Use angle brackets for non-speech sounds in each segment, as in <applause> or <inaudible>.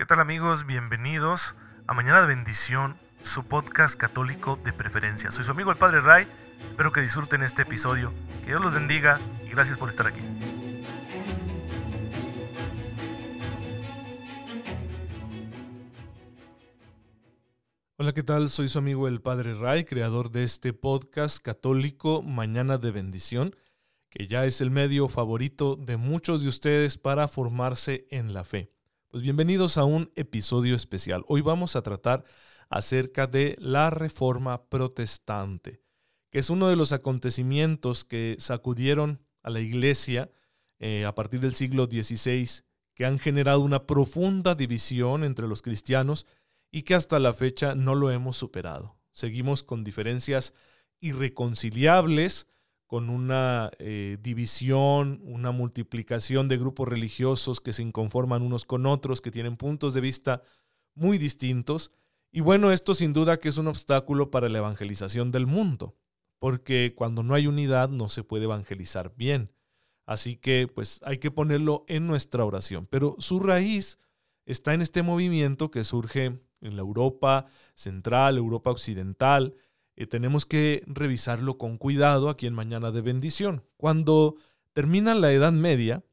¿Qué tal amigos? Bienvenidos a Mañana de Bendición, su podcast católico de preferencia. Soy su amigo el Padre Ray, espero que disfruten este episodio, que Dios los bendiga y gracias por estar aquí. Hola, ¿qué tal? Soy su amigo el Padre Ray, creador de este podcast católico Mañana de Bendición, que ya es el medio favorito de muchos de ustedes para formarse en la fe. Pues bienvenidos a un episodio especial. Hoy vamos a tratar acerca de la Reforma Protestante, que es uno de los acontecimientos que sacudieron a la Iglesia eh, a partir del siglo XVI, que han generado una profunda división entre los cristianos y que hasta la fecha no lo hemos superado. Seguimos con diferencias irreconciliables, con una eh, división, una multiplicación de grupos religiosos que se inconforman unos con otros, que tienen puntos de vista muy distintos. Y bueno, esto sin duda que es un obstáculo para la evangelización del mundo, porque cuando no hay unidad no se puede evangelizar bien. Así que pues hay que ponerlo en nuestra oración. Pero su raíz está en este movimiento que surge en la Europa central, Europa occidental, tenemos que revisarlo con cuidado aquí en Mañana de Bendición. Cuando termina la Edad Media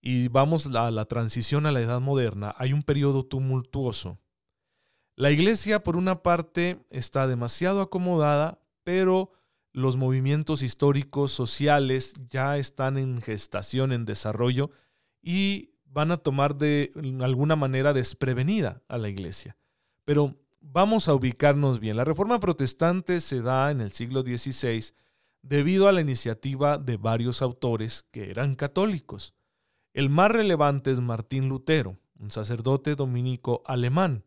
y vamos a la transición a la Edad Moderna, hay un periodo tumultuoso. La iglesia, por una parte, está demasiado acomodada, pero los movimientos históricos, sociales, ya están en gestación, en desarrollo, y van a tomar de alguna manera desprevenida a la iglesia. Pero vamos a ubicarnos bien. La reforma protestante se da en el siglo XVI debido a la iniciativa de varios autores que eran católicos. El más relevante es Martín Lutero, un sacerdote dominico alemán.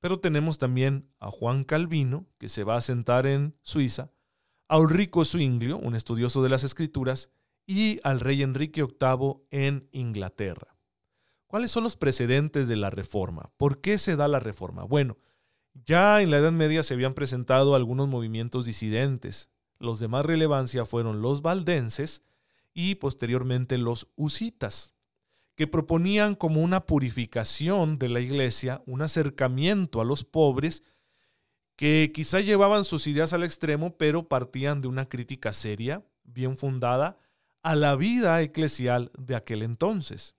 Pero tenemos también a Juan Calvino, que se va a sentar en Suiza, a Ulrico Zwinglio, un estudioso de las escrituras, y al rey Enrique VIII en Inglaterra. ¿Cuáles son los precedentes de la reforma? ¿Por qué se da la reforma? Bueno, ya en la Edad Media se habían presentado algunos movimientos disidentes. Los de más relevancia fueron los valdenses y posteriormente los husitas, que proponían como una purificación de la iglesia, un acercamiento a los pobres, que quizá llevaban sus ideas al extremo, pero partían de una crítica seria, bien fundada, a la vida eclesial de aquel entonces.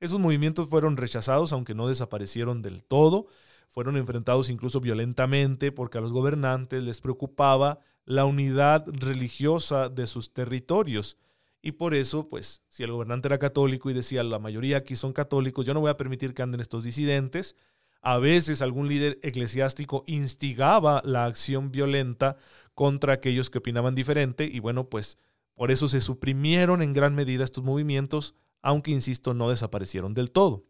Esos movimientos fueron rechazados, aunque no desaparecieron del todo, fueron enfrentados incluso violentamente porque a los gobernantes les preocupaba la unidad religiosa de sus territorios. Y por eso, pues, si el gobernante era católico y decía la mayoría aquí son católicos, yo no voy a permitir que anden estos disidentes. A veces algún líder eclesiástico instigaba la acción violenta contra aquellos que opinaban diferente y bueno, pues por eso se suprimieron en gran medida estos movimientos, aunque, insisto, no desaparecieron del todo.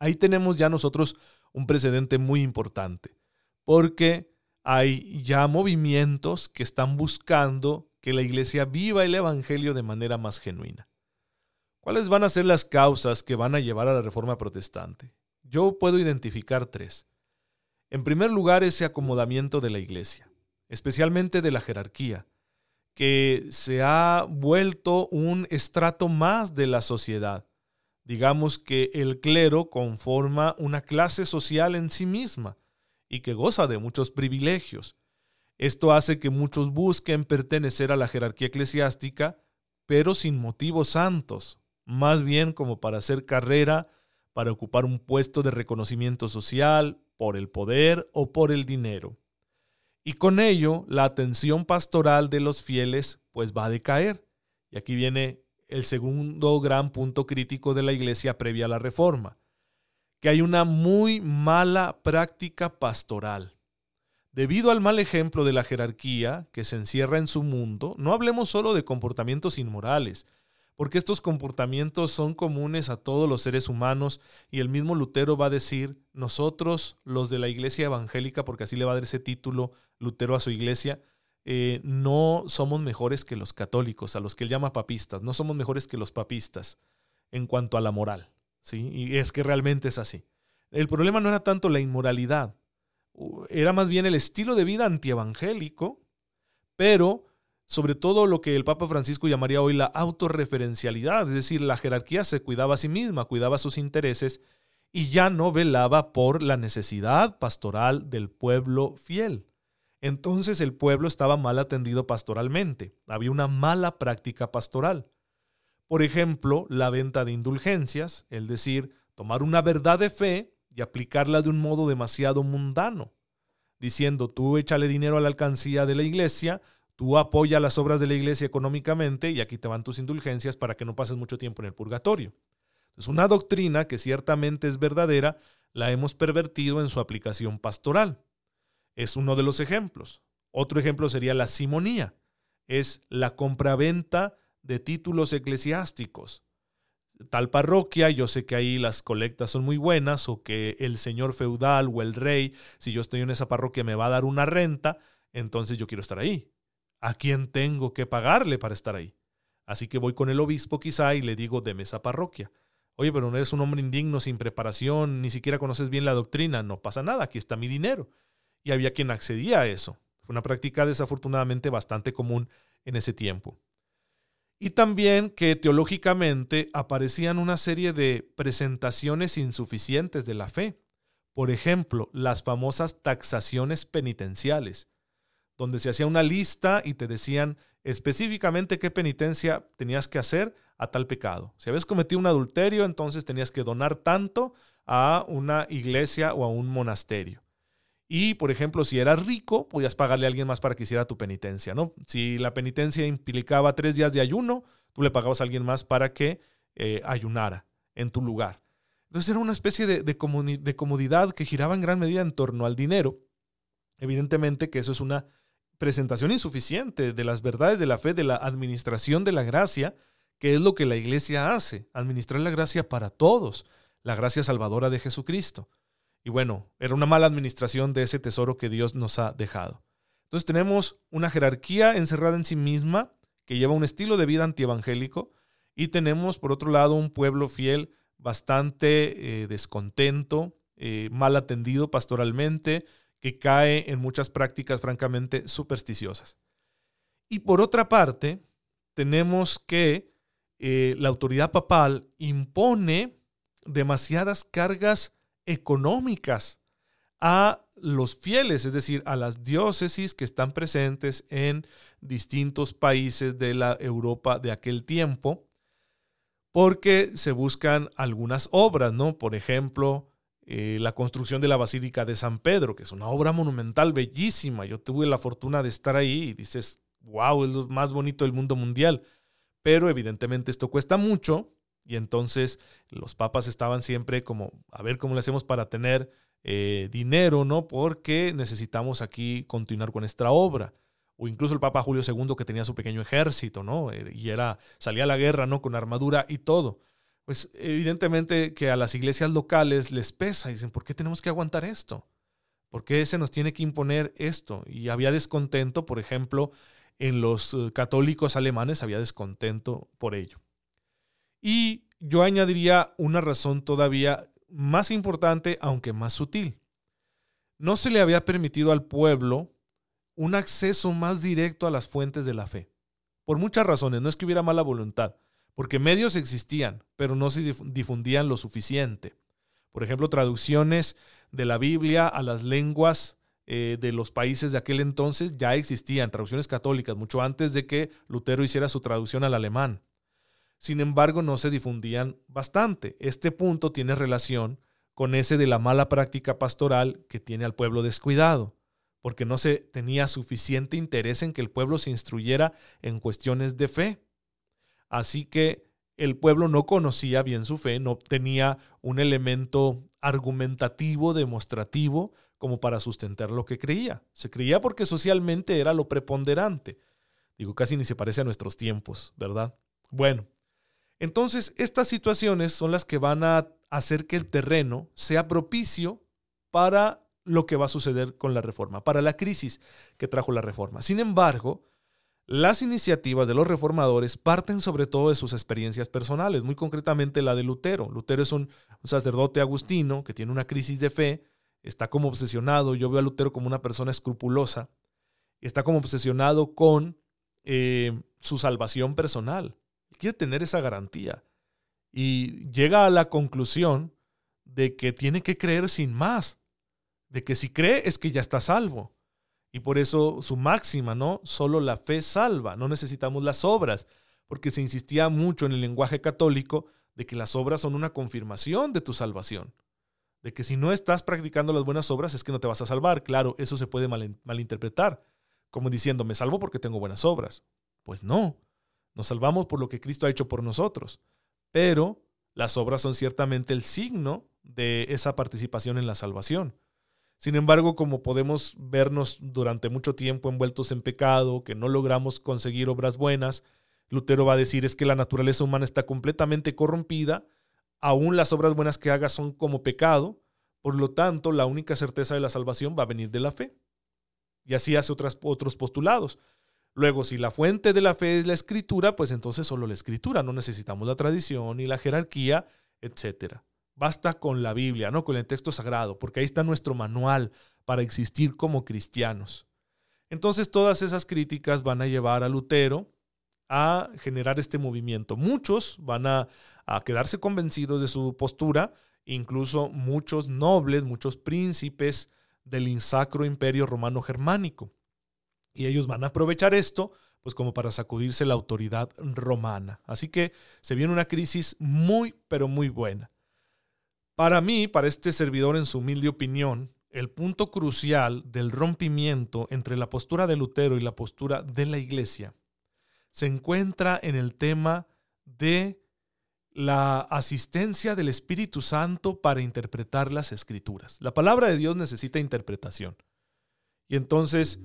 Ahí tenemos ya nosotros un precedente muy importante, porque hay ya movimientos que están buscando que la iglesia viva el Evangelio de manera más genuina. ¿Cuáles van a ser las causas que van a llevar a la reforma protestante? Yo puedo identificar tres. En primer lugar, ese acomodamiento de la iglesia, especialmente de la jerarquía, que se ha vuelto un estrato más de la sociedad Digamos que el clero conforma una clase social en sí misma y que goza de muchos privilegios. Esto hace que muchos busquen pertenecer a la jerarquía eclesiástica, pero sin motivos santos, más bien como para hacer carrera, para ocupar un puesto de reconocimiento social, por el poder o por el dinero. Y con ello, la atención pastoral de los fieles pues va a decaer. Y aquí viene el segundo gran punto crítico de la iglesia previa a la reforma, que hay una muy mala práctica pastoral. Debido al mal ejemplo de la jerarquía que se encierra en su mundo, no hablemos solo de comportamientos inmorales, porque estos comportamientos son comunes a todos los seres humanos y el mismo Lutero va a decir, nosotros los de la iglesia evangélica, porque así le va a dar ese título Lutero a su iglesia, eh, no somos mejores que los católicos, a los que él llama papistas, no somos mejores que los papistas en cuanto a la moral. ¿sí? Y es que realmente es así. El problema no era tanto la inmoralidad, era más bien el estilo de vida antievangélico, pero sobre todo lo que el Papa Francisco llamaría hoy la autorreferencialidad, es decir, la jerarquía se cuidaba a sí misma, cuidaba sus intereses y ya no velaba por la necesidad pastoral del pueblo fiel. Entonces el pueblo estaba mal atendido pastoralmente, había una mala práctica pastoral. Por ejemplo, la venta de indulgencias, es decir, tomar una verdad de fe y aplicarla de un modo demasiado mundano, diciendo tú échale dinero a la alcancía de la iglesia, tú apoya las obras de la iglesia económicamente y aquí te van tus indulgencias para que no pases mucho tiempo en el purgatorio. Es una doctrina que ciertamente es verdadera, la hemos pervertido en su aplicación pastoral. Es uno de los ejemplos. Otro ejemplo sería la simonía. Es la compraventa de títulos eclesiásticos. Tal parroquia, yo sé que ahí las colectas son muy buenas o que el señor feudal o el rey, si yo estoy en esa parroquia, me va a dar una renta, entonces yo quiero estar ahí. ¿A quién tengo que pagarle para estar ahí? Así que voy con el obispo quizá y le digo, deme esa parroquia. Oye, pero no eres un hombre indigno, sin preparación, ni siquiera conoces bien la doctrina, no pasa nada, aquí está mi dinero. Y había quien accedía a eso. Fue una práctica desafortunadamente bastante común en ese tiempo. Y también que teológicamente aparecían una serie de presentaciones insuficientes de la fe. Por ejemplo, las famosas taxaciones penitenciales, donde se hacía una lista y te decían específicamente qué penitencia tenías que hacer a tal pecado. Si habías cometido un adulterio, entonces tenías que donar tanto a una iglesia o a un monasterio. Y, por ejemplo, si eras rico, podías pagarle a alguien más para que hiciera tu penitencia, ¿no? Si la penitencia implicaba tres días de ayuno, tú le pagabas a alguien más para que eh, ayunara en tu lugar. Entonces era una especie de, de comodidad que giraba en gran medida en torno al dinero. Evidentemente que eso es una presentación insuficiente de las verdades de la fe, de la administración de la gracia, que es lo que la iglesia hace, administrar la gracia para todos, la gracia salvadora de Jesucristo. Y bueno, era una mala administración de ese tesoro que Dios nos ha dejado. Entonces tenemos una jerarquía encerrada en sí misma que lleva un estilo de vida antievangélico y tenemos por otro lado un pueblo fiel bastante eh, descontento, eh, mal atendido pastoralmente, que cae en muchas prácticas francamente supersticiosas. Y por otra parte, tenemos que eh, la autoridad papal impone demasiadas cargas económicas a los fieles, es decir, a las diócesis que están presentes en distintos países de la Europa de aquel tiempo, porque se buscan algunas obras, ¿no? Por ejemplo, eh, la construcción de la Basílica de San Pedro, que es una obra monumental bellísima. Yo tuve la fortuna de estar ahí y dices, wow, es lo más bonito del mundo mundial. Pero evidentemente esto cuesta mucho y entonces los papas estaban siempre como, a ver cómo le hacemos para tener eh, dinero, ¿no? Porque necesitamos aquí continuar con esta obra. O incluso el Papa Julio II que tenía su pequeño ejército, ¿no? Eh, y era, salía a la guerra, ¿no? Con armadura y todo. Pues evidentemente que a las iglesias locales les pesa y dicen, ¿por qué tenemos que aguantar esto? ¿Por qué se nos tiene que imponer esto? Y había descontento, por ejemplo, en los eh, católicos alemanes había descontento por ello. Y yo añadiría una razón todavía más importante, aunque más sutil. No se le había permitido al pueblo un acceso más directo a las fuentes de la fe. Por muchas razones, no es que hubiera mala voluntad, porque medios existían, pero no se difundían lo suficiente. Por ejemplo, traducciones de la Biblia a las lenguas eh, de los países de aquel entonces ya existían, traducciones católicas, mucho antes de que Lutero hiciera su traducción al alemán sin embargo no se difundían bastante. Este punto tiene relación con ese de la mala práctica pastoral que tiene al pueblo descuidado, porque no se tenía suficiente interés en que el pueblo se instruyera en cuestiones de fe. Así que el pueblo no conocía bien su fe, no tenía un elemento argumentativo, demostrativo, como para sustentar lo que creía. Se creía porque socialmente era lo preponderante. Digo, casi ni se parece a nuestros tiempos, ¿verdad? Bueno, entonces, estas situaciones son las que van a hacer que el terreno sea propicio para lo que va a suceder con la reforma, para la crisis que trajo la reforma. Sin embargo, las iniciativas de los reformadores parten sobre todo de sus experiencias personales, muy concretamente la de Lutero. Lutero es un, sacerdote agustino que tiene una crisis de fe, está como obsesionado, yo veo a Lutero como una persona escrupulosa, está como obsesionado con eh, su salvación personal quiere tener esa garantía. Y llega a la conclusión de que tiene que creer sin más, de que si cree es que ya está salvo. Y por eso su máxima, ¿no? Solo la fe salva, no necesitamos las obras, porque se insistía mucho en el lenguaje católico de que las obras son una confirmación de tu salvación. De que si no estás practicando las buenas obras es que no te vas a salvar. Claro, eso se puede malinterpretar, como diciendo, me salvo porque tengo buenas obras. Pues no, nos salvamos por lo que Cristo ha hecho por nosotros. Pero las obras son ciertamente el signo de esa participación en la salvación. Sin embargo, como podemos vernos durante mucho tiempo envueltos en pecado, que no logramos conseguir obras buenas, Lutero va a decir es que la naturaleza humana está completamente corrompida, aún las obras buenas que haga son como pecado, por lo tanto la única certeza de la salvación va a venir de la fe. Y así hace otros postulados. Luego, si la fuente de la fe es la escritura, pues entonces solo la escritura, no necesitamos la tradición ni la jerarquía, etcétera. Basta con la Biblia, ¿no? Con el texto sagrado, porque ahí está nuestro manual para existir como cristianos. Entonces todas esas críticas van a llevar a Lutero a generar este movimiento. Muchos van a quedarse convencidos de su postura, incluso muchos nobles, muchos príncipes del insacro imperio romano germánico. Y ellos van a aprovechar esto pues como para sacudirse la autoridad romana. Así que se viene una crisis muy, pero muy buena. Para mí, para este servidor en su humilde opinión, el punto crucial del rompimiento entre la postura de Lutero y la postura de la Iglesia se encuentra en el tema de la asistencia del Espíritu Santo para interpretar las escrituras. La palabra de Dios necesita interpretación. Y entonces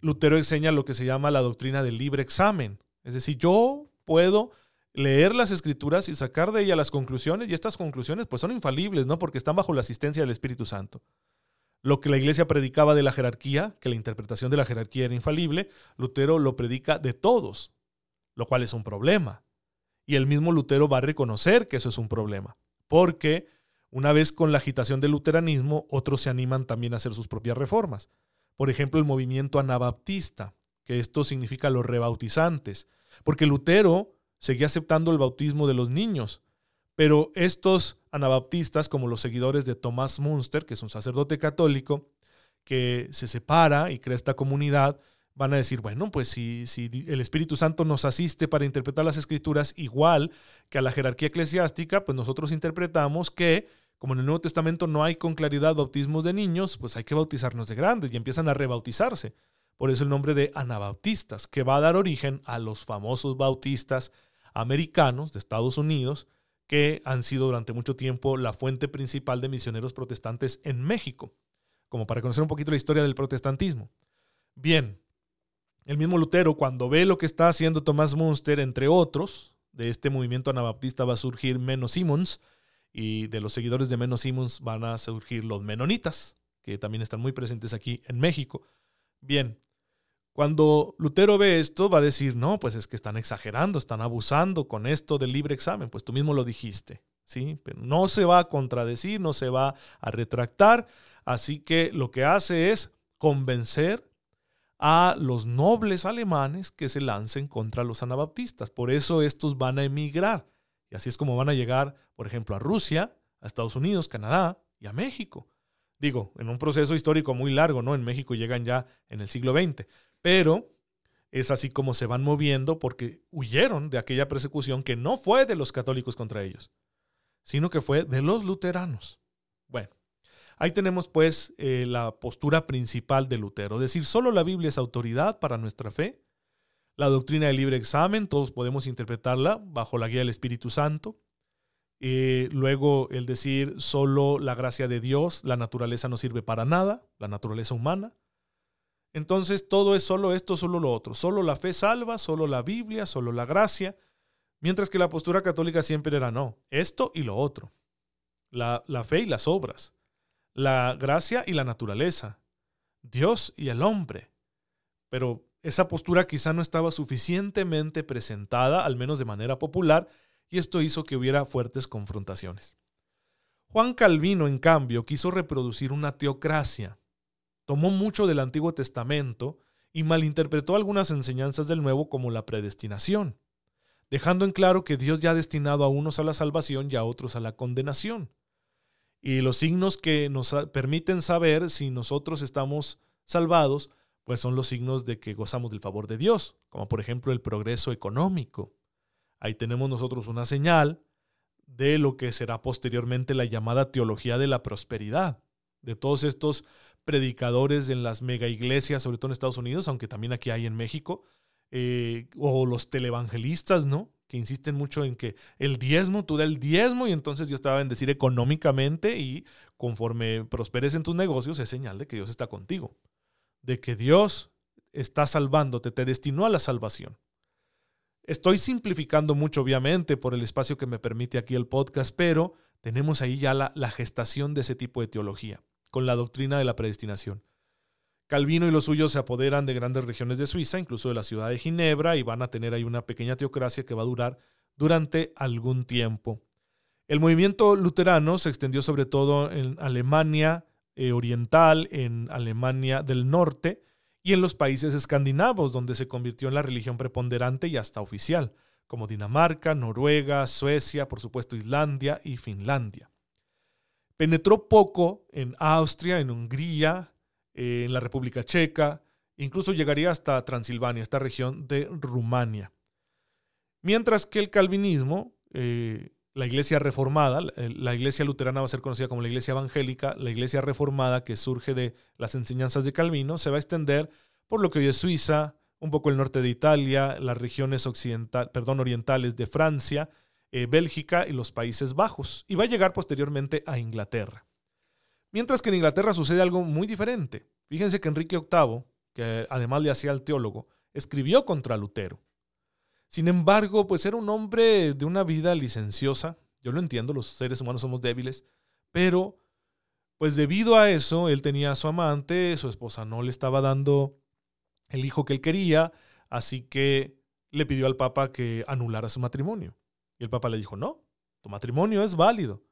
Lutero enseña lo que se llama la doctrina del libre examen. Es decir, yo puedo leer las escrituras y sacar de ellas las conclusiones y estas conclusiones pues son infalibles, ¿no? Porque están bajo la asistencia del Espíritu Santo. Lo que la iglesia predicaba de la jerarquía, que la interpretación de la jerarquía era infalible, Lutero lo predica de todos, lo cual es un problema. Y el mismo Lutero va a reconocer que eso es un problema, porque una vez con la agitación del luteranismo, otros se animan también a hacer sus propias reformas. Por ejemplo, el movimiento anabaptista, que esto significa los rebautizantes, porque Lutero seguía aceptando el bautismo de los niños. Pero estos anabaptistas, como los seguidores de Tomás Munster, que es un sacerdote católico, que se separa y crea esta comunidad, van a decir, bueno, pues si, si, el Espíritu Santo nos asiste para interpretar las escrituras igual que a la jerarquía eclesiástica, pues nosotros interpretamos que, como en el Nuevo Testamento no hay con claridad bautismos de niños, pues hay que bautizarnos de grandes y empiezan a rebautizarse. Por eso el nombre de anabautistas, que va a dar origen a los famosos bautistas americanos de Estados Unidos que han sido durante mucho tiempo la fuente principal de misioneros protestantes en México, como para conocer un poquito la historia del protestantismo. Bien, el mismo Lutero, cuando ve lo que está haciendo Tomás Munster, entre otros, de este movimiento anabaptista va a surgir Menos Simons, y de los seguidores de Menos Simons van a surgir los menonitas, que también están muy presentes aquí en México. Bien, cuando Lutero ve esto, va a decir, no, pues es que están exagerando, están abusando con esto del libre examen, pues tú mismo lo dijiste, ¿sí? Pero no se va a contradecir, no se va a retractar, así que lo que hace es convencer a los nobles alemanes que se lancen contra los anabaptistas. Por eso estos van a emigrar. Y así es como van a llegar, por ejemplo, a Rusia, a Estados Unidos, Canadá y a México. Digo, en un proceso histórico muy largo, ¿no? En México llegan ya en el siglo XX. Pero es así como se van moviendo porque huyeron de aquella persecución que no fue de los católicos contra ellos, sino que fue de los luteranos. Bueno, ahí tenemos pues eh, la postura principal de Lutero, decir, solo la Biblia es autoridad para nuestra fe. La doctrina del libre examen, todos podemos interpretarla bajo la guía del Espíritu Santo. Eh, luego el decir solo la gracia de Dios, la naturaleza no sirve para nada, la naturaleza humana. Entonces todo es solo esto, solo lo otro. Solo la fe salva, solo la Biblia, solo la gracia. Mientras que la postura católica siempre era no, esto y lo otro. La, la fe y las obras. La gracia y la naturaleza. Dios y el hombre. Pero esa postura quizá no estaba suficientemente presentada, al menos de manera popular, y esto hizo que hubiera fuertes confrontaciones. Juan Calvino, en cambio, quiso reproducir una teocracia, tomó mucho del Antiguo Testamento y malinterpretó algunas enseñanzas del Nuevo como la predestinación, dejando en claro que Dios ya ha destinado a unos a la salvación y a otros a la condenación. Y los signos que nos permiten saber si nosotros estamos salvados, pues son los signos de que gozamos del favor de Dios, como por ejemplo el progreso económico. Ahí tenemos nosotros una señal de lo que será posteriormente la llamada teología de la prosperidad, de todos estos predicadores en las mega iglesias, sobre todo en Estados Unidos, aunque también aquí hay en México, eh, o los televangelistas, ¿no? Que insisten mucho en que el diezmo, tú da el diezmo y entonces Dios te va a bendecir económicamente y conforme prosperes en tus negocios es señal de que Dios está contigo, de que Dios está salvándote, te destinó a la salvación. Estoy simplificando mucho, obviamente, por el espacio que me permite aquí el podcast, pero tenemos ahí ya la, la gestación de ese tipo de teología, con la doctrina de la predestinación. Calvino y los suyos se apoderan de grandes regiones de Suiza, incluso de la ciudad de Ginebra, y van a tener ahí una pequeña teocracia que va a durar durante algún tiempo. El movimiento luterano se extendió sobre todo en Alemania eh, Oriental, en Alemania del Norte y en los países escandinavos, donde se convirtió en la religión preponderante y hasta oficial, como Dinamarca, Noruega, Suecia, por supuesto Islandia y Finlandia. Penetró poco en Austria, en Hungría, eh, en la República Checa, incluso llegaría hasta Transilvania, esta región de Rumania. Mientras que el calvinismo, eh, la iglesia reformada, la iglesia luterana va a ser conocida como la iglesia evangélica, la iglesia reformada que surge de las enseñanzas de Calvino, se va a extender por lo que hoy es Suiza, un poco el norte de Italia, las regiones occidental, perdón, orientales de Francia, eh, Bélgica y los Países Bajos, y va a llegar posteriormente a Inglaterra. Mientras que en Inglaterra sucede algo muy diferente. Fíjense que Enrique VIII, que además le hacía al teólogo, escribió contra Lutero. Sin embargo, pues era un hombre de una vida licenciosa. Yo lo entiendo, los seres humanos somos débiles, pero pues debido a eso, él tenía a su amante, su esposa no le estaba dando el hijo que él quería, así que le pidió al Papa que anulara su matrimonio. Y el Papa le dijo, no, tu matrimonio es válido.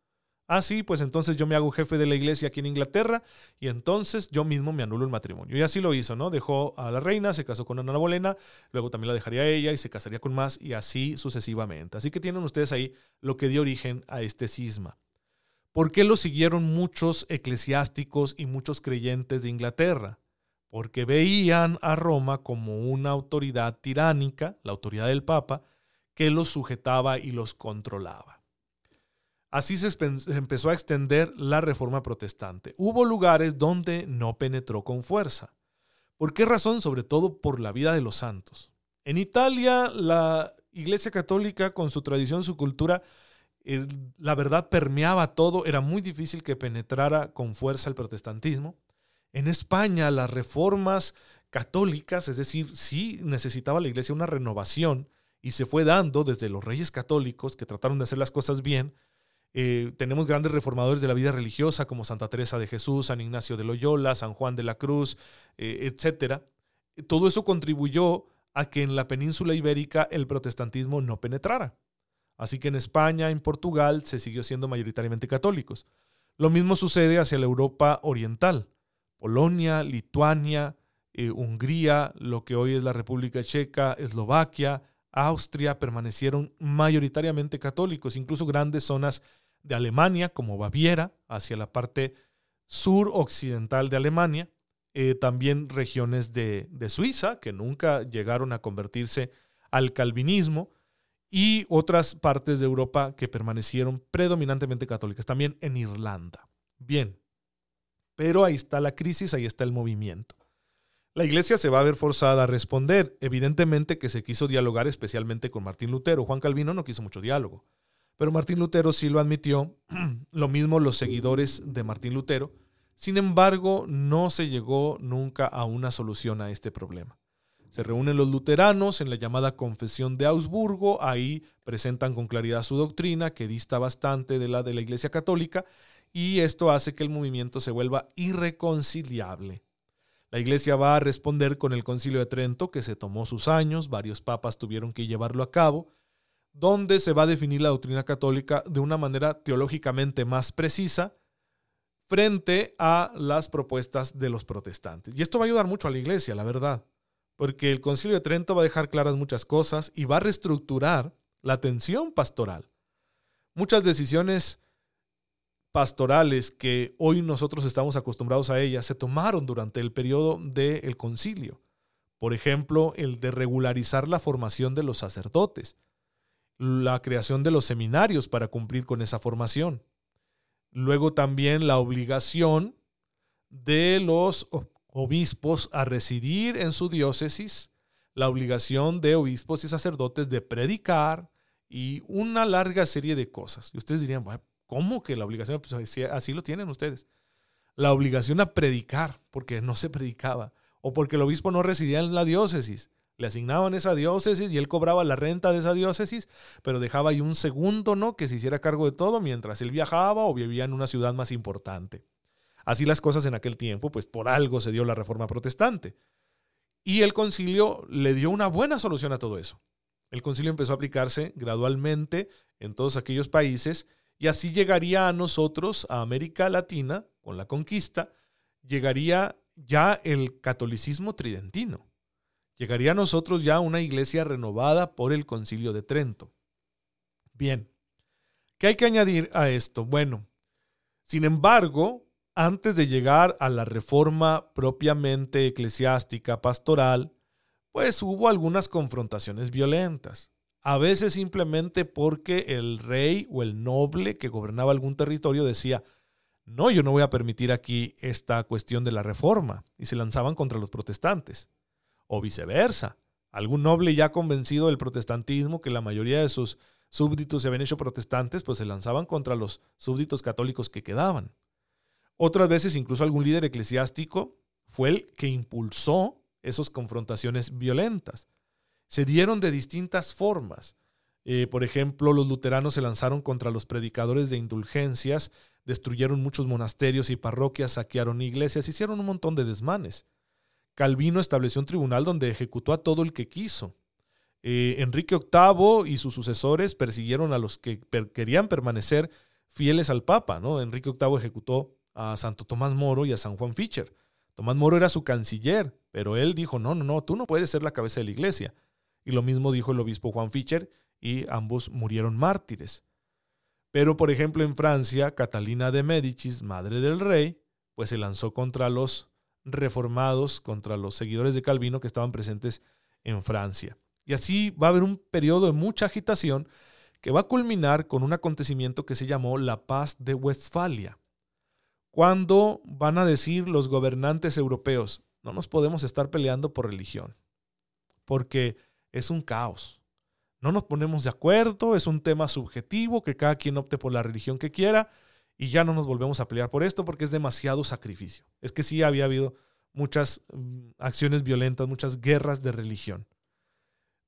Ah, sí, pues entonces yo me hago jefe de la iglesia aquí en Inglaterra y entonces yo mismo me anulo el matrimonio. Y así lo hizo, ¿no? Dejó a la reina, se casó con Ana Bolena, luego también la dejaría a ella y se casaría con más y así sucesivamente. Así que tienen ustedes ahí lo que dio origen a este cisma. ¿Por qué lo siguieron muchos eclesiásticos y muchos creyentes de Inglaterra? Porque veían a Roma como una autoridad tiránica, la autoridad del Papa, que los sujetaba y los controlaba. Así se empezó a extender la reforma protestante. Hubo lugares donde no penetró con fuerza. ¿Por qué razón? Sobre todo por la vida de los santos. En Italia, la Iglesia Católica, con su tradición, su cultura, la verdad permeaba todo. Era muy difícil que penetrara con fuerza el protestantismo. En España, las reformas católicas, es decir, sí necesitaba la Iglesia una renovación y se fue dando desde los reyes católicos que trataron de hacer las cosas bien eh, tenemos grandes reformadores de la vida religiosa como Santa Teresa de Jesús, San Ignacio de Loyola, San Juan de la Cruz, eh, etc. Todo eso contribuyó a que en la península ibérica el protestantismo no penetrara. Así que en España, en Portugal, se siguió siendo mayoritariamente católicos. Lo mismo sucede hacia la Europa oriental. Polonia, Lituania, eh, Hungría, lo que hoy es la República Checa, Eslovaquia, Austria permanecieron mayoritariamente católicos, incluso grandes zonas de Alemania, como Baviera, hacia la parte sur occidental de Alemania, eh, también regiones de, de Suiza, que nunca llegaron a convertirse al calvinismo, y otras partes de Europa que permanecieron predominantemente católicas, también en Irlanda. Bien, pero ahí está la crisis, ahí está el movimiento. La iglesia se va a ver forzada a responder. Evidentemente que se quiso dialogar especialmente con Martín Lutero. Juan Calvino no quiso mucho diálogo. Pero Martín Lutero sí lo admitió, <clears throat> lo mismo los seguidores de Martín Lutero. Sin embargo, no se llegó nunca a una solución a este problema. Se reúnen los luteranos en la llamada Confesión de Augsburgo, ahí presentan con claridad su doctrina, que dista bastante de la de la Iglesia Católica, y esto hace que el movimiento se vuelva irreconciliable. La iglesia va a responder con el concilio de Trento, que se tomó sus años, varios papas tuvieron que llevarlo a cabo, donde se va a definir la doctrina católica de una manera teológicamente más precisa frente a las propuestas de los protestantes. Y esto va a ayudar mucho a la iglesia, la verdad, porque el concilio de Trento va a dejar claras muchas cosas y va a reestructurar la atención pastoral. Muchas decisiones pastorales que hoy nosotros estamos acostumbrados a ellas se tomaron durante el periodo del concilio. Por ejemplo, el de regularizar la formación de los sacerdotes, la creación de los seminarios para cumplir con esa formación. Luego también la obligación de los obispos a residir en su diócesis, la obligación de obispos y sacerdotes de predicar y una larga serie de cosas. Y ustedes dirían, ¿cómo que la obligación? Pues así, lo tienen ustedes. La obligación a predicar, porque no se predicaba, o porque el obispo no residía en la diócesis. Le asignaban esa diócesis y él cobraba la renta de esa diócesis, pero dejaba ahí un segundo, ¿no? Que se hiciera cargo de todo mientras él viajaba o vivía en una ciudad más importante. Así las cosas en aquel tiempo, pues por algo se dio la reforma protestante. Y el concilio le dio una buena solución a todo eso. El concilio empezó a aplicarse gradualmente en todos aquellos países y así llegaría a nosotros, a América Latina, con la conquista, llegaría ya el catolicismo tridentino. Llegaría a nosotros ya una iglesia renovada por el concilio de Trento. Bien, ¿qué hay que añadir a esto? Bueno, sin embargo, antes de llegar a la reforma propiamente eclesiástica pastoral, pues hubo algunas confrontaciones violentas. A veces simplemente porque el rey o el noble que gobernaba algún territorio decía, no, yo no voy a permitir aquí esta cuestión de la reforma, y se lanzaban contra los protestantes. O viceversa, algún noble ya convencido del protestantismo, que la mayoría de sus súbditos se habían hecho protestantes, pues se lanzaban contra los súbditos católicos que quedaban. Otras veces incluso algún líder eclesiástico fue el que impulsó esas confrontaciones violentas. Se dieron de distintas formas. Eh, por ejemplo, los luteranos se lanzaron contra los predicadores de indulgencias, destruyeron muchos monasterios y parroquias, saquearon iglesias, hicieron un montón de desmanes. Calvino estableció un tribunal donde ejecutó a todo el que quiso. Eh, Enrique VIII y sus sucesores persiguieron a los que querían permanecer fieles al Papa. ¿no? Enrique VIII ejecutó a Santo Tomás Moro y a San Juan Fischer. Tomás Moro era su canciller, pero él dijo, no, no, no, tú no puedes ser la cabeza de la iglesia. Y lo mismo dijo el obispo Juan Fischer y ambos murieron mártires. Pero, por ejemplo, en Francia, Catalina de Médicis, madre del rey, pues se lanzó contra los reformados, contra los seguidores de Calvino que estaban presentes en Francia. Y así va a haber un periodo de mucha agitación que va a culminar con un acontecimiento que se llamó la Paz de Westfalia. ¿Cuándo van a decir los gobernantes europeos, no nos podemos estar peleando por religión? Porque es un caos. No nos ponemos de acuerdo, es un tema subjetivo, que cada quien opte por la religión que quiera y ya no nos volvemos a pelear por esto porque es demasiado sacrificio. Es que sí había habido muchas mm, acciones violentas, muchas guerras de religión.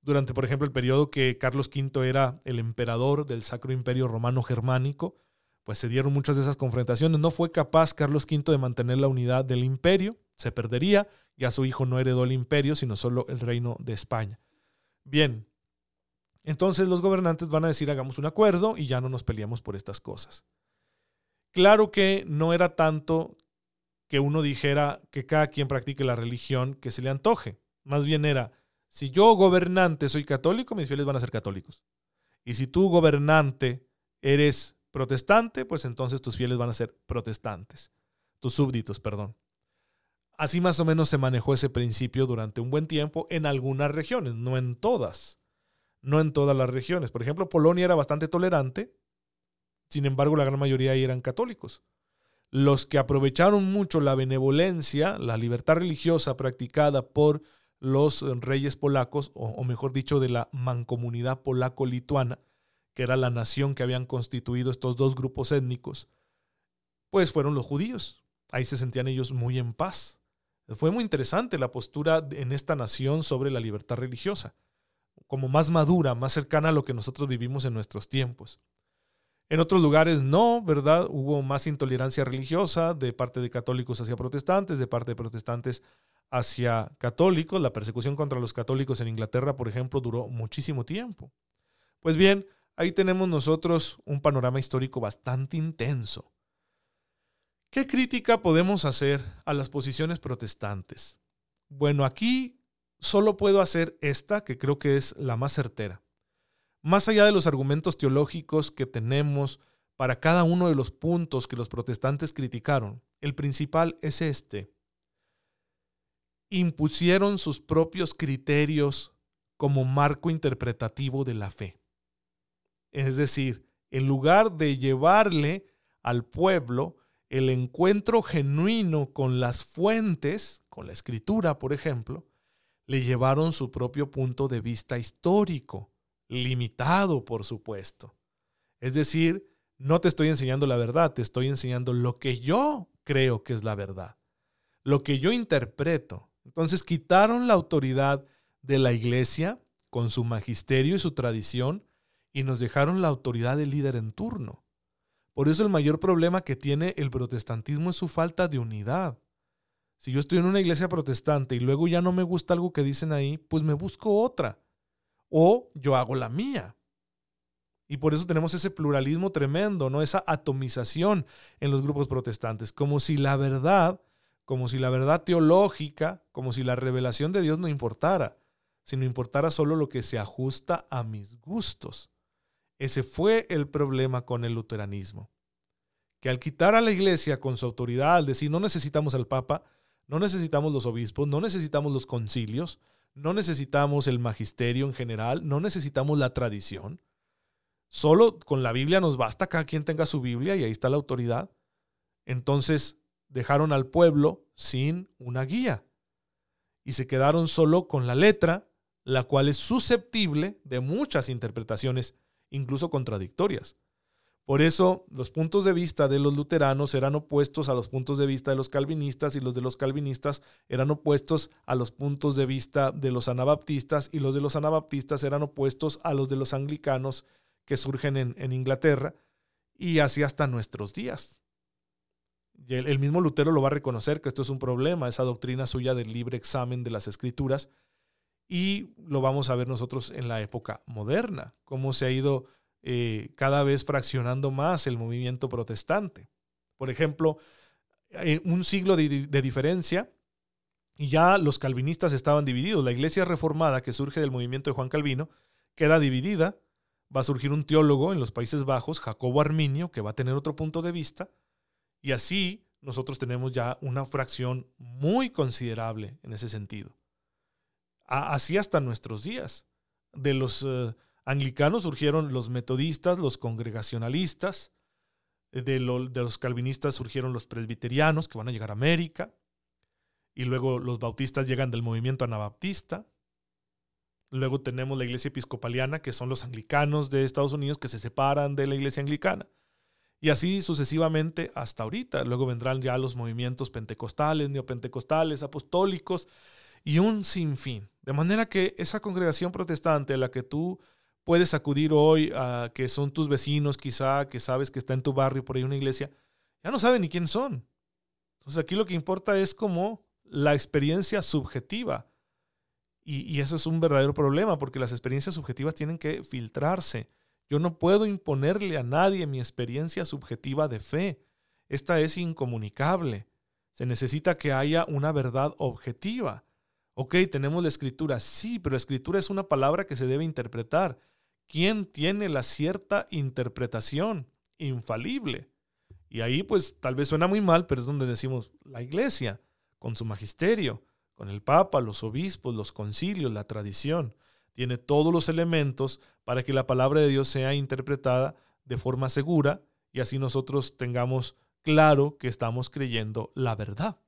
Durante, por ejemplo, el periodo que Carlos V era el emperador del Sacro Imperio Romano Germánico, pues se dieron muchas de esas confrontaciones. No fue capaz Carlos V de mantener la unidad del imperio, se perdería, ya su hijo no heredó el imperio, sino solo el reino de España. Bien, entonces los gobernantes van a decir hagamos un acuerdo y ya no nos peleamos por estas cosas. Claro que no era tanto que uno dijera que cada quien practique la religión que se le antoje. Más bien era, si yo gobernante soy católico, mis fieles van a ser católicos. Y si tú gobernante eres protestante, pues entonces tus fieles van a ser protestantes, tus súbditos, perdón. Así más o menos se manejó ese principio durante un buen tiempo en algunas regiones, no en todas. No en todas las regiones. Por ejemplo, Polonia era bastante tolerante, sin embargo la gran mayoría ahí eran católicos. Los que aprovecharon mucho la benevolencia, la libertad religiosa practicada por los reyes polacos, o, o mejor dicho, de la mancomunidad polaco-lituana, que era la nación que habían constituido estos dos grupos étnicos, pues fueron los judíos. Ahí se sentían ellos muy en paz. Fue muy interesante la postura en esta nación sobre la libertad religiosa, como más madura, más cercana a lo que nosotros vivimos en nuestros tiempos. En otros lugares no, ¿verdad? Hubo más intolerancia religiosa de parte de católicos hacia protestantes, de parte de protestantes hacia católicos. La persecución contra los católicos en Inglaterra, por ejemplo, duró muchísimo tiempo. Pues bien, ahí tenemos nosotros un panorama histórico bastante intenso. ¿Qué crítica podemos hacer a las posiciones protestantes? Bueno, aquí solo puedo hacer esta, que creo que es la más certera. Más allá de los argumentos teológicos que tenemos para cada uno de los puntos que los protestantes criticaron. El principal es este. Impusieron sus propios criterios como marco interpretativo de la fe. Es decir, en lugar de llevarle al pueblo el encuentro genuino con las fuentes, con la escritura, por ejemplo, le llevaron su propio punto de vista histórico, limitado, por supuesto. Es decir, no te estoy enseñando la verdad, te estoy enseñando lo que yo creo que es la verdad, lo que yo interpreto. Entonces quitaron la autoridad de la iglesia con su magisterio y su tradición y nos dejaron la autoridad del líder en turno. Por eso el mayor problema que tiene el protestantismo es su falta de unidad. Si yo estoy en una iglesia protestante y luego ya no me gusta algo que dicen ahí, pues me busco otra. O yo hago la mía. Y por eso tenemos ese pluralismo tremendo, ¿no? Esa atomización en los grupos protestantes, como si la verdad, como si la verdad teológica, como si la revelación de Dios no importara, sino importara solo lo que se ajusta a mis gustos. Ese fue el problema con el luteranismo. Que al quitar a la iglesia con su autoridad, al decir no necesitamos al Papa, no necesitamos los obispos, no necesitamos los concilios, no necesitamos el magisterio en general, no necesitamos la tradición. Solo con la Biblia nos basta cada quien tenga su Biblia y ahí está la autoridad. Entonces dejaron al pueblo sin una guía y se quedaron solo con la letra, la cual es susceptible de muchas interpretaciones incluso contradictorias. Por eso los puntos de vista de los luteranos eran opuestos a los puntos de vista de los calvinistas y los de los calvinistas eran opuestos a los puntos de vista de los anabaptistas y los de los anabaptistas eran opuestos a los de los anglicanos que surgen en, Inglaterra y así hasta nuestros días. el, el mismo Lutero lo va a reconocer que esto es un problema, esa doctrina suya del libre examen de las escrituras, y lo vamos a ver nosotros en la época moderna, cómo se ha ido eh, cada vez fraccionando más el movimiento protestante. Por ejemplo, en un siglo de, de diferencia, y ya los calvinistas estaban divididos. La iglesia reformada que surge del movimiento de Juan Calvino queda dividida. Va a surgir un teólogo en los Países Bajos, Jacobo Arminio, que va a tener otro punto de vista. Y así nosotros tenemos ya una fracción muy considerable en ese sentido así hasta nuestros días. De los eh, anglicanos surgieron los metodistas, los congregacionalistas, de, de, los calvinistas surgieron los presbiterianos que van a llegar a América, y luego los bautistas llegan del movimiento anabaptista. Luego tenemos la iglesia episcopaliana, que son los anglicanos de Estados Unidos que se separan de la iglesia anglicana. Y así sucesivamente hasta ahorita. Luego vendrán ya los movimientos pentecostales, neopentecostales, apostólicos, y un sinfín. De manera que esa congregación protestante a la que tú puedes acudir hoy, que son tus vecinos quizá, que sabes que está en tu barrio por ahí una iglesia, ya no saben ni quién son. Entonces aquí lo que importa es como la experiencia subjetiva. Y, y eso es un verdadero problema porque las experiencias subjetivas tienen que filtrarse. Yo no puedo imponerle a nadie mi experiencia subjetiva de fe. Esta es incomunicable. Se necesita que haya una verdad objetiva. Ok, tenemos la escritura, sí, pero escritura es una palabra que se debe interpretar. ¿Quién tiene la cierta interpretación infalible? Y ahí pues tal vez suena muy mal, pero es donde decimos la iglesia, con su magisterio, con el papa, los obispos, los concilios, la tradición. Tiene todos los elementos para que la palabra de Dios sea interpretada de forma segura y así nosotros tengamos claro que estamos creyendo la verdad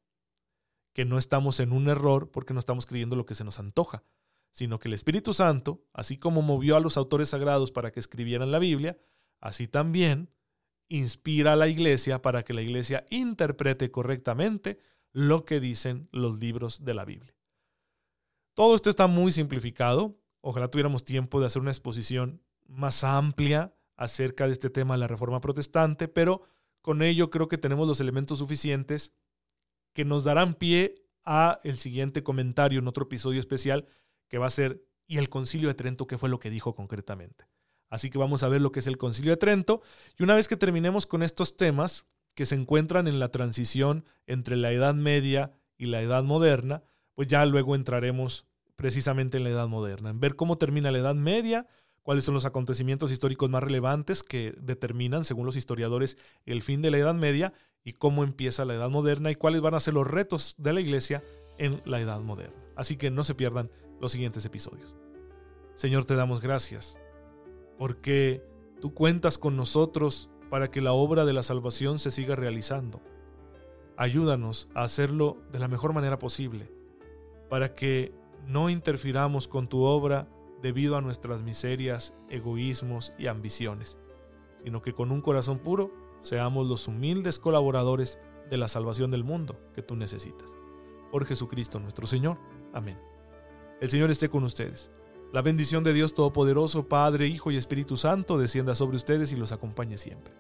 que no estamos en un error porque no estamos creyendo lo que se nos antoja, sino que el Espíritu Santo, así como movió a los autores sagrados para que escribieran la Biblia, así también inspira a la iglesia para que la iglesia interprete correctamente lo que dicen los libros de la Biblia. Todo esto está muy simplificado. Ojalá tuviéramos tiempo de hacer una exposición más amplia acerca de este tema de la Reforma Protestante, pero con ello creo que tenemos los elementos suficientes que nos darán pie a el siguiente comentario en otro episodio especial que va a ser ¿y el concilio de Trento qué fue lo que dijo concretamente? Así que vamos a ver lo que es el concilio de Trento y una vez que terminemos con estos temas que se encuentran en la transición entre la Edad Media y la Edad Moderna, pues ya luego entraremos precisamente en la Edad Moderna, en ver cómo termina la Edad Media, cuáles son los acontecimientos históricos más relevantes que determinan, según los historiadores, el fin de la Edad Media y cómo empieza la Edad Moderna y cuáles van a ser los retos de la Iglesia en la Edad Moderna. Así que no se pierdan los siguientes episodios. Señor, te damos gracias porque tú cuentas con nosotros para que la obra de la salvación se siga realizando. Ayúdanos a hacerlo de la mejor manera posible, para que no interfiramos con tu obra debido a nuestras miserias, egoísmos y ambiciones, sino que con un corazón puro seamos los humildes colaboradores de la salvación del mundo que tú necesitas. Por Jesucristo nuestro Señor. Amén. El Señor esté con ustedes. La bendición de Dios Todopoderoso, Padre, Hijo y Espíritu Santo, descienda sobre ustedes y los acompañe siempre.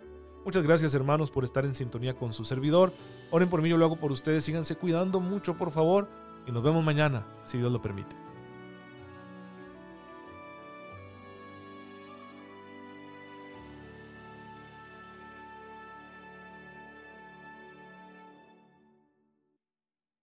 Muchas gracias hermanos por estar en sintonía con su servidor. Oren por mí, yo lo hago por ustedes. Síganse cuidando mucho, por favor. Y nos vemos mañana, si Dios lo permite.